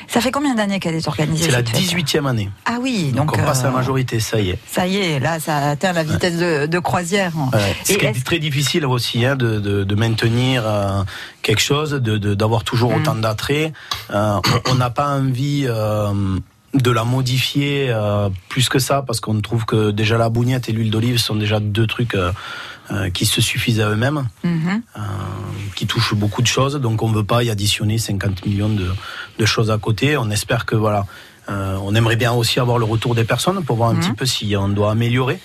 Ça fait combien d'années qu'elle est organisée C'est la cette fête 18e année. Ah oui, Donc, donc, on passe à la euh, majorité, ça y est. ça y est, là, ça atteint la vitesse de, de croisière. Ouais. Et est très difficile aussi hein, de, de, de maintenir euh, quelque chose, d'avoir toujours Mm. autant d'attrait. Euh, on- n'a pas envie de la modifier euh, plus que ça parce qu'on trouve que déjà la bougnette et l'huile d'olive sont déjà deux trucs euh, euh, qui se suffisent à eux-mêmes, Mhm. euh, qui touchent beaucoup de choses. Donc on ne veut pas y additionner 50 millions de, de choses à côté. On espère que voilà, euh, on aimerait bien aussi avoir le retour des personnes pour voir un Mhm. petit peu si on doit améliorer.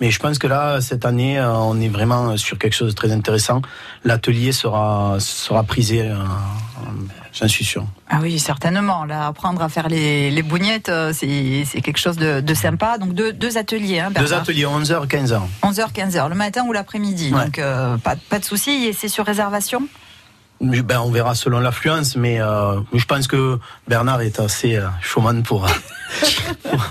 Mais je pense que là, cette année, euh, on est vraiment sur quelque chose de très intéressant. L'atelier sera, sera prisé, euh, j'en suis sûr. Ah oui, certainement. Là, apprendre à faire les, les bougnettes, euh, c'est quelque chose de, de sympa. Donc deux, deux ateliers, hein, Deux ateliers, 11h, 15h. 11h, 15h, le matin ou l'après-midi. Ouais. Donc euh, pas, pas de souci. Et c'est sur réservation? Ben, on verra selon l'affluence, mais euh, je pense que Bernard est assez euh, showman pour, pour,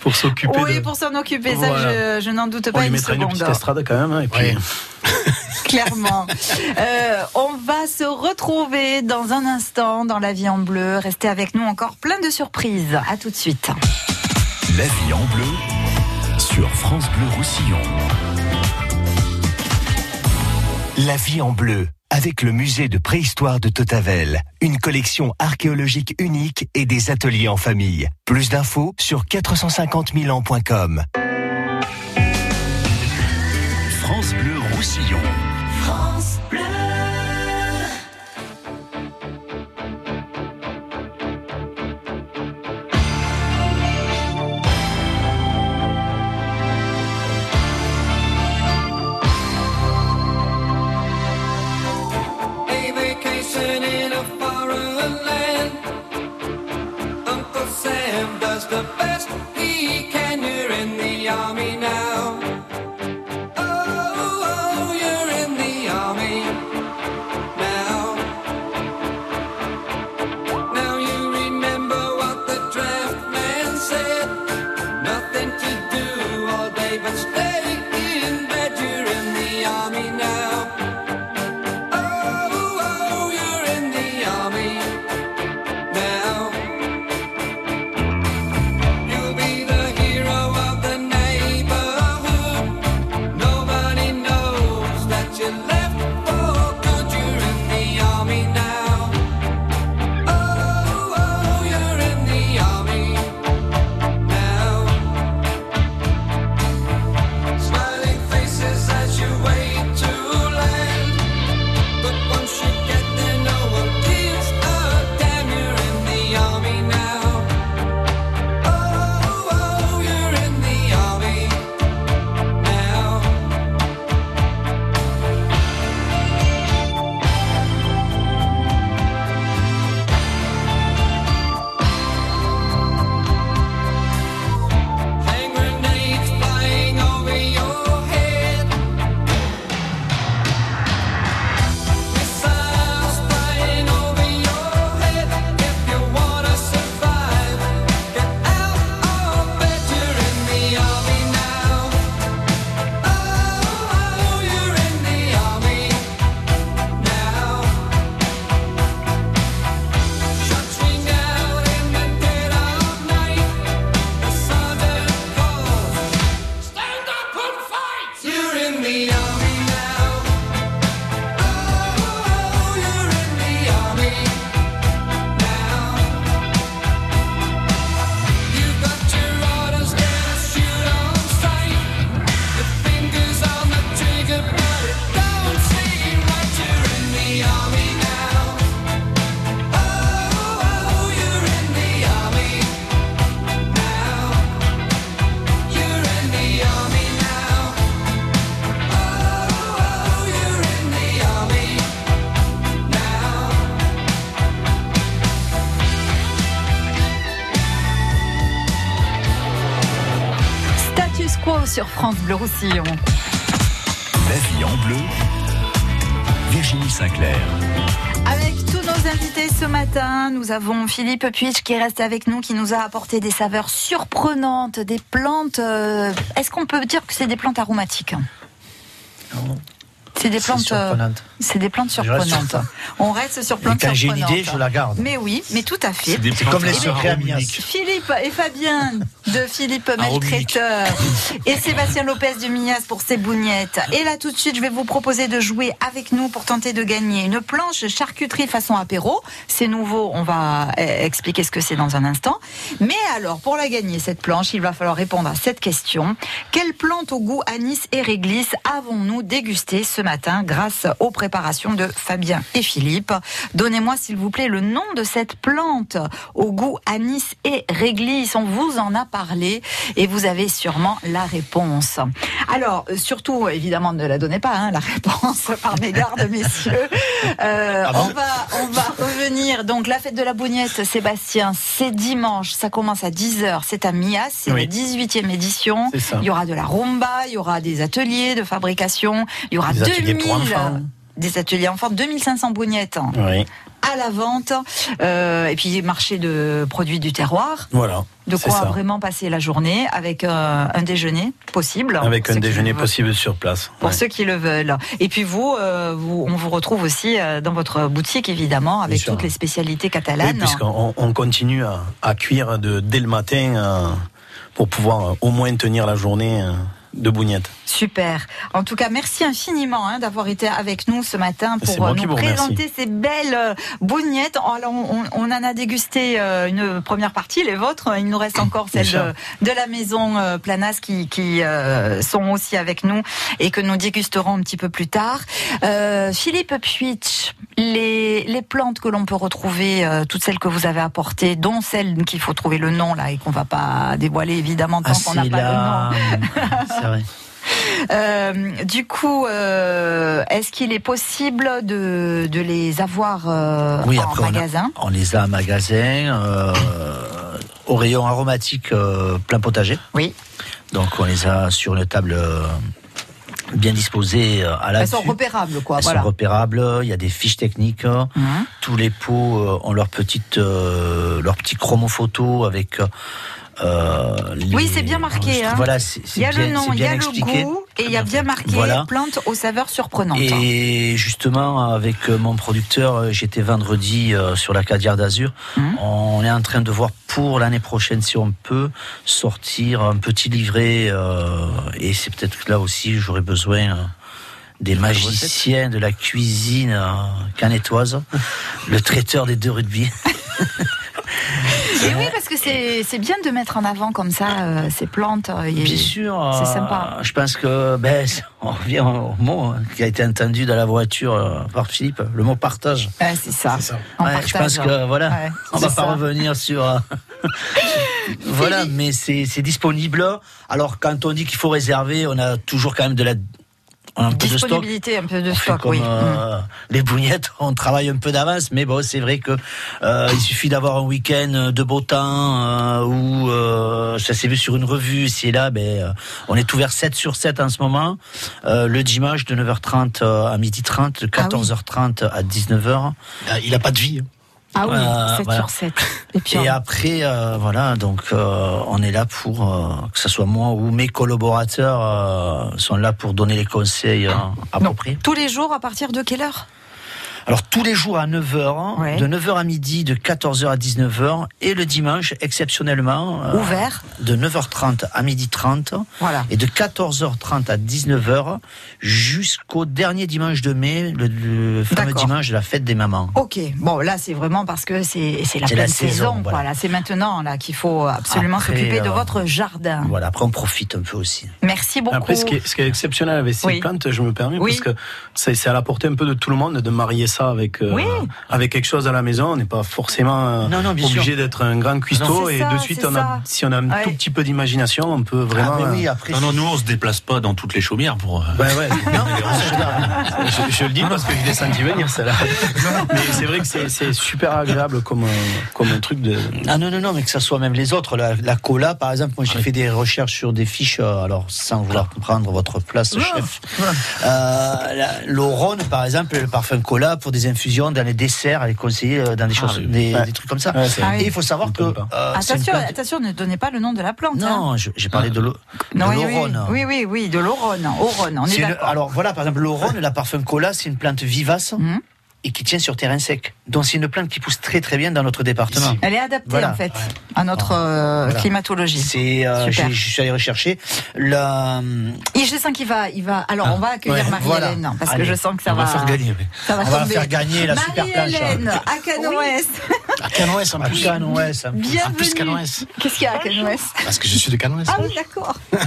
pour s'occuper Oui, de... pour s'en occuper, Voilà. ça, je, je n'en doute On pas lui une mettra une petite estrade quand même, hein, et puis Ouais. Clairement. Euh, on va se retrouver dans un instant dans La vie en bleu. Restez avec nous encore plein de surprises. À tout de suite. La vie en bleu sur France Bleu Roussillon. La vie en bleu avec le musée de préhistoire de Totavel, une collection archéologique unique et des ateliers en famille. Plus d'infos sur 450 000 ans.com. France Bleu Roussillon. France Bleu Roussillon. La vie en bleu. Virginie Sinclair. Avec tous nos invités ce matin, nous avons Philippe Puitch qui reste avec nous, qui nous a apporté des saveurs surprenantes, des plantes. euh, Est-ce qu'on peut dire que c'est des plantes aromatiques? C'est des plantes. euh, surprenante. C'est des plantes sur surprenantes. On reste sur Et plantes quand j'ai une surprenantes. idée, je la garde. Mais oui, mais tout à fait. C'est comme les secrets à Mias. Philippe et Fabien de Philippe Arominique. Maltraiteur et Sébastien Lopez de Mias pour ses bougnettes. Et là, tout de suite, je vais vous proposer de jouer avec nous pour tenter de gagner une planche charcuterie façon apéro. C'est nouveau, on va euh, expliquer ce que c'est dans un instant. Mais alors, pour la gagner, cette planche, il va falloir répondre à cette question. Quelle plante au goût anis et réglisse avons-nous dégusté ce matin? Grâce aux préparations de Fabien et Philippe Donnez-moi, s'il vous plaît, le nom de cette plante au goût anis et réglisse. On vous en a parlé et vous avez sûrement la réponse. Alors, surtout, évidemment, ne la donnez pas, hein, la réponse par mégarde, messieurs. Euh, Ah bon on, va, on va revenir. Donc, la fête de la bougnette, Sébastien, c'est dimanche. Ça commence à 10h. C'est à Mias. C'est Oui. la 18e édition. Il y aura de la rumba, il y aura des ateliers de fabrication. Il y aura Des ateliers 2000 pour enfants. des ateliers enfants, 2500 bougnettes. Oui. à la vente. Euh, et puis marché de produits du terroir. Voilà. De quoi ça. vraiment passer la journée avec euh, un déjeuner possible. Avec un déjeuner possible sur place. Pour Ouais. ceux qui le veulent. Et puis vous, euh, vous on vous retrouve aussi dans votre boutique, évidemment, avec toutes les spécialités Oui, catalanes. puisqu'on on continue à, à cuire de, dès le matin pour pouvoir au moins tenir la journée de bougnettes. Super. En tout cas, merci infiniment hein, d'avoir été avec nous ce matin pour euh, nous présenter ces belles euh, bougnettes. Alors, on, on en a dégusté euh, une première partie, les vôtres. Il nous reste encore celles de, de la maison Planas qui, qui euh, sont aussi avec nous et que nous dégusterons un petit peu plus tard. Euh, Philippe Puitch, les, les plantes que l'on peut retrouver, euh, toutes celles que vous avez apportées, dont celles qu'il faut trouver le nom là et qu'on va pas dévoiler évidemment tant Ah, qu'on n'a pas le nom. C'est vrai. Euh, du coup, euh, est-ce qu'il est possible de, de les avoir euh, Oui, en après, on a- magasin? On, les a en magasin, euh, au rayon aromatique euh, plein potager. Oui. Donc on les a sur une table euh, bien disposée euh, à la Elles sont repérables, quoi. Elles voilà. sont repérables, il y a des fiches techniques. Mhm. Tous les pots euh, ont leur petite, euh, leur petit chromo photo avec. Euh, les- Oui, c'est bien marqué. Hein. Voilà, c'est il y a bien, le nom, il y a expliqué. le goût et il y a bien marqué Voilà. plante aux saveurs surprenantes. Et justement, avec euh, mon producteur, euh, j'étais vendredi sur la Cadière d'Azur. Mmh. On est en train de voir pour l'année prochaine si on peut sortir un petit livret. euh, et c'est peut-être que là aussi, j'aurais besoin euh, des magiciens de la cuisine canétoise, le traiteur des deux rugby. Et oui, parce que c'est bien de mettre en avant comme ça euh, ces plantes. euh, et Bien sûr. C'est euh, sympa. Je pense que ben, on revient au mot hein, qui a été entendu dans la voiture euh, par Philippe, le mot partage. Ouais, c'est ça. Ouais, je pense que voilà, Ouais, on va pas revenir sur. euh, voilà, mais c'est disponible. Alors quand on dit qu'il faut réserver, on a toujours quand même de la un peu de stock. Disponibilité, un peu de On fait stock, comme oui. Mm. euh, les bougnettes, on travaille un peu d'avance, mais bon, c'est vrai que euh, il suffit d'avoir un week-end de beau temps euh, où euh, ça s'est vu sur une revue, ici et là, ben, euh, on est ouvert 7 sur 7 en ce moment, euh, le dimanche de 9h30 euh, à 12h30, de Ah 14h30 à 19h. Il a pas de vie. Hein. Ah oui, Euh, 7 voilà. sur 7. Et puis, Et on- après, euh, voilà, donc euh, on est là pour euh, que ce soit moi ou mes collaborateurs euh, sont là pour donner les conseils euh, appropriés. tous les jours, à partir de quelle heure? Alors tous les jours à 9h, Ouais. de 9h à midi, de 14h à 19h, et le dimanche, exceptionnellement, euh, Ouvert. de 9h30 à 12h30, Voilà. et de 14h30 à 19h, jusqu'au dernier dimanche de mai, le, le fameux dimanche de la fête des mamans. Ok, bon là c'est vraiment parce que c'est c'est la pleine la saison, voilà. Là c'est maintenant là qu'il faut absolument s'occuper de euh, votre jardin. Voilà, après on profite un peu aussi. Merci beaucoup. Après, ce qui est, ce qui est exceptionnel avec ces Oui. plantes, je me permets, Oui. parce que c'est c'est à la portée un peu de tout le monde de marier ça avec, euh, Oui. avec quelque chose à la maison. On n'est pas forcément euh, Non, non, bien obligé d'être un grand cuistot. Et ça, de suite, on a, si on a un Ouais. tout petit peu d'imagination, on peut vraiment. Ah, oui, euh, après, Non, non, nous on se déplace pas dans toutes les chaumières pour. euh, Ouais, je, je le dis parce que je l'ai senti venir, celle-là. Mais c'est vrai que c'est- super agréable comme, un- comme un truc de. Ah non, non, non, mais que ça soit même les autres. La, la cola, par exemple, moi j'ai fait des recherches sur des fiches, alors sans vouloir prendre votre place, chef. Euh, la- par exemple, le parfum cola pour des infusions dans les desserts, elle est conseillée euh, dans des, choses, oui. des, Ouais. des trucs comme ça. Ouais, c'est- Ah oui. Et il faut savoir que. euh, attention, plante- attention, ne donnez pas le nom de la plante. hein. Non, je- j'ai parlé de l'o- de Non, oui, oui, l'Orone. oui, oui, oui, de l'Orone, on est, alors voilà, par exemple, l'Orone, la parfum cola, c'est une plante vivace Mhm. Et qui tient sur terrain sec. Donc c'est une plante qui pousse très très bien dans notre département. Elle est adaptée Voilà. en fait à notre euh, Voilà. climatologie. C'est, euh, je suis allé rechercher la. Et je sens qu'il va, il va. Alors, on va accueillir ouais, Marie-Hélène voilà. parce que je sens que ça on va faire gagner, oui. Ça va On va faire gagner la super planche. Marie-Hélène à Canoës. À Canoës en À plus. Canoës, en plus. En plus Bienvenue. Canoës. Qu'est-ce qu'il y a à Canoës Parce que je suis de Canoës. Ah oui, d'accord.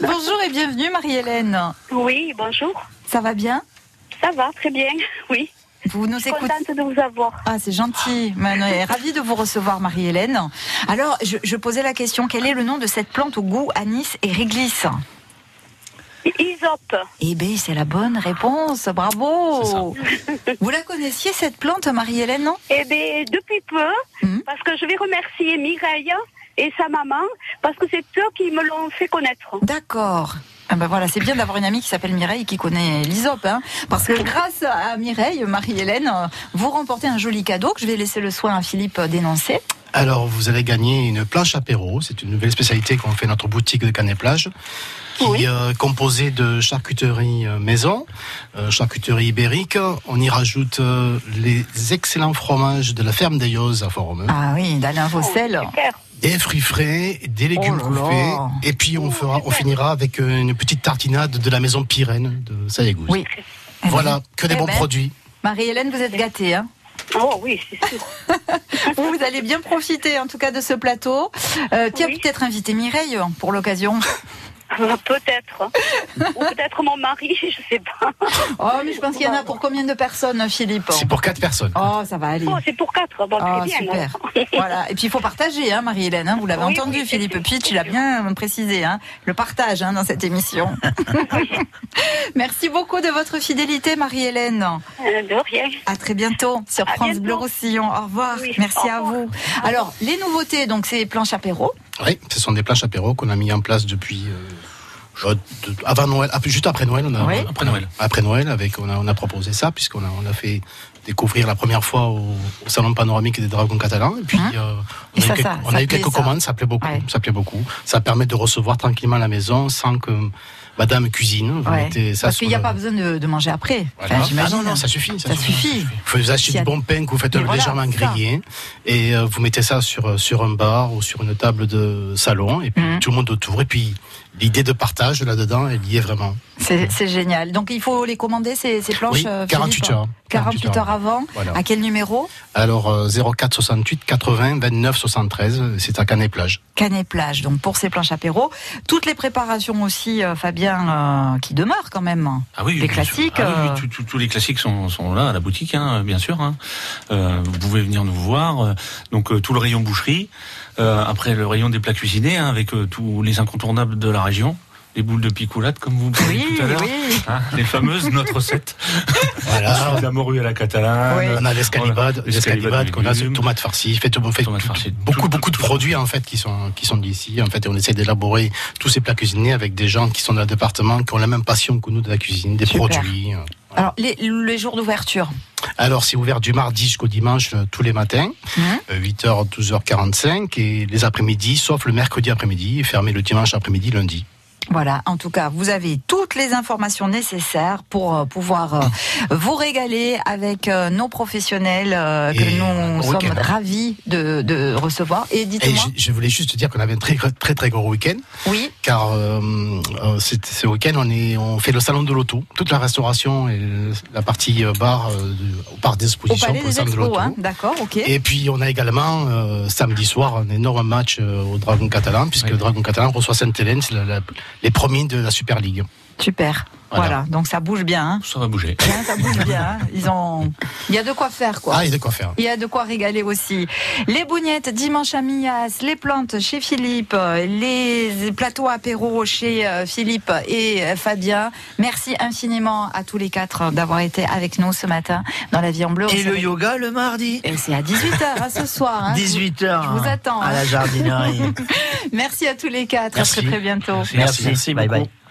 Bonjour et bienvenue Marie-Hélène. Oui, bonjour. Ça va bien? Ça va, très bien. Oui. Vous nous Je suis écoutez contente de vous avoir. Ah, c'est gentil. Ravie de vous recevoir, Marie-Hélène. Alors, je, je posais la question quel est le nom de cette plante au goût anis et réglisse Isop. Eh bien, c'est la bonne réponse. Bravo. Vous la connaissiez, cette plante, Marie-Hélène, non? Eh bien, depuis peu, Mhm. parce que je vais remercier Mireille et sa maman, parce que c'est eux qui me l'ont fait connaître. D'accord. Ah ben voilà, c'est bien d'avoir une amie qui s'appelle Mireille qui connaît l'ISOP, hein, parce que grâce à Mireille, Marie-Hélène, vous remportez un joli cadeau que je vais laisser le soin à Philippe d'énoncer. Alors, vous allez gagner une planche apéro. C'est une nouvelle spécialité qu'on fait dans notre boutique de Canet-Plage, qui est euh, composée de charcuterie euh, maison, euh, charcuterie ibérique. On y rajoute les excellents fromages de la ferme d'Ayoz à Fort-Romeu. Ah oui, d'Alain Rossel. Des fruits frais, des légumes Oh là. et puis on fera, on finira avec euh, une petite tartinade de la maison Pyrène de Sayagouz. Oui. Voilà, que des Eh bons ben, produits. Marie-Hélène, vous êtes gâtée, hein Oh oui, c'est sûr. Vous allez bien profiter en tout cas de ce plateau. Euh, tiens, peut-être inviter Mireille pour l'occasion. Peut-être. Ou peut-être mon mari, je sais pas. Oh, mais je pense qu'il y en a pour combien de personnes, Philippe? C'est pour quatre personnes. Oh, ça va aller. Oh, c'est pour quatre. Bon, très bien. super. Voilà. Et puis il faut partager, hein, Marie-Hélène. hein, vous l'avez Oui, entendu, oui, Philippe Pitch, il a bien précisé hein, le partage hein, dans cette émission. Merci beaucoup de votre fidélité, Marie-Hélène. Euh, de rien. À très bientôt sur À France bientôt. Bleu Roussillon. Au revoir. Oui, Merci au à vous. Alors, les nouveautés, donc c'est planche apéro. Oui, ce sont des planches apéro qu'on a mis en place depuis euh, avant Noël, ah, juste après Noël. On a, Oui. Après Noël. Après Noël, avec, on, a, on a proposé ça, puisqu'on a, on a fait découvrir la première fois au, au Salon panoramique des Dragons catalans. Et puis, euh, Et on, a ça, eu, quelques- ça- on ça a eu plaît, quelques ça. commandes, ça plaît beaucoup. Ouais. Ça plaît beaucoup. Ça permet de recevoir tranquillement à la maison sans que Madame cuisine. Ouais. mettez ça Parce qu'il n'y a pas besoin de, de manger après. Voilà. Enfin, Ah non, non, ça suffit. Ça, Ça suffit. Vous achetez du bon pain que vous faites voilà, légèrement griller et euh, vous mettez ça sur, sur un bar ou sur une table de salon et puis Mhm. tout le monde autour. Et puis l'idée de partage là-dedans, elle y est vraiment. C'est génial. Donc il faut les commander, ces, ces planches Oui, euh, 48 Philippe heures. 48 heures avant. Voilà. À quel numéro Alors euh, 04 68 80 29 73, c'est à Canet Plage. Canet Plage, donc pour ces planches apéro. Toutes les préparations aussi, euh, Fabien, euh, qui demeurent quand même. Ah oui, les classiques. Ah oui, euh, tous les classiques sont, sont là à la boutique, hein, bien sûr. hein. Euh, vous pouvez venir nous voir. euh, Donc euh, tout le rayon boucherie. Euh, après le rayon des plats cuisinés, hein, avec euh, tous les incontournables de la région. Les boules de picoulade, comme vous parliez Oui, tout à l'heure. oui. Hein, les fameuses, notre recette. Voilà. La morue à la catalane. Oui. On a l'escalibade, l'escalibade qu'on a, tomate farcie, fait, fait Tomate farcie, beaucoup, beaucoup de produits en fait qui sont qui sont d'ici. En fait, et on essaie d'élaborer tous ces plats cuisinés avec des gens qui sont dans le département, qui ont la même passion que nous de la cuisine, des Super. produits. Alors, les, les jours d'ouverture. Alors, c'est ouvert du mardi jusqu'au dimanche euh, tous les matins, Mhm. euh, 8h, 12h45, et les après-midi, sauf le mercredi après-midi, et fermé le dimanche après-midi, lundi. Voilà, en tout cas, vous avez toutes les informations nécessaires pour euh, pouvoir euh, vous régaler avec euh, nos professionnels que Et nous sommes week-end. ravis de, de recevoir. Et Et dites-moi. je, je voulais juste dire qu'on avait un très, très, très gros week-end. Oui. Car euh, ce week-end, on, est, on fait le salon de l'auto. Toute la restauration et la partie bar euh, Au d'exposition pour le salon de l'auto. hein, d'accord, ok. Et puis on a également euh, samedi soir un énorme match au Dragon Catalan, puisque le Dragon Catalan reçoit Sainte-Hélène, c'est la- la- les premiers de la Super League. Super. Voilà. Voilà. donc ça bouge bien. Hein. Ça va bouger. Hein, ça bouge bien. hein. Ils ont. Il y a de quoi faire, quoi. Ah, il y a de quoi faire. Il y a de quoi régaler aussi. Les bougnettes dimanche à Millas, les plantes chez Philippe, les plateaux apéro chez euh, Philippe et euh, Fabien. Merci infiniment à tous les quatre d'avoir été avec nous ce matin dans la vie en bleu. Et On le yoga le mardi? Et c'est à 18h ce soir. hein. 18h. Je vous attends. À hein. la jardinerie. Merci à tous les quatre. Merci. À très très bientôt. Merci. Bye bye.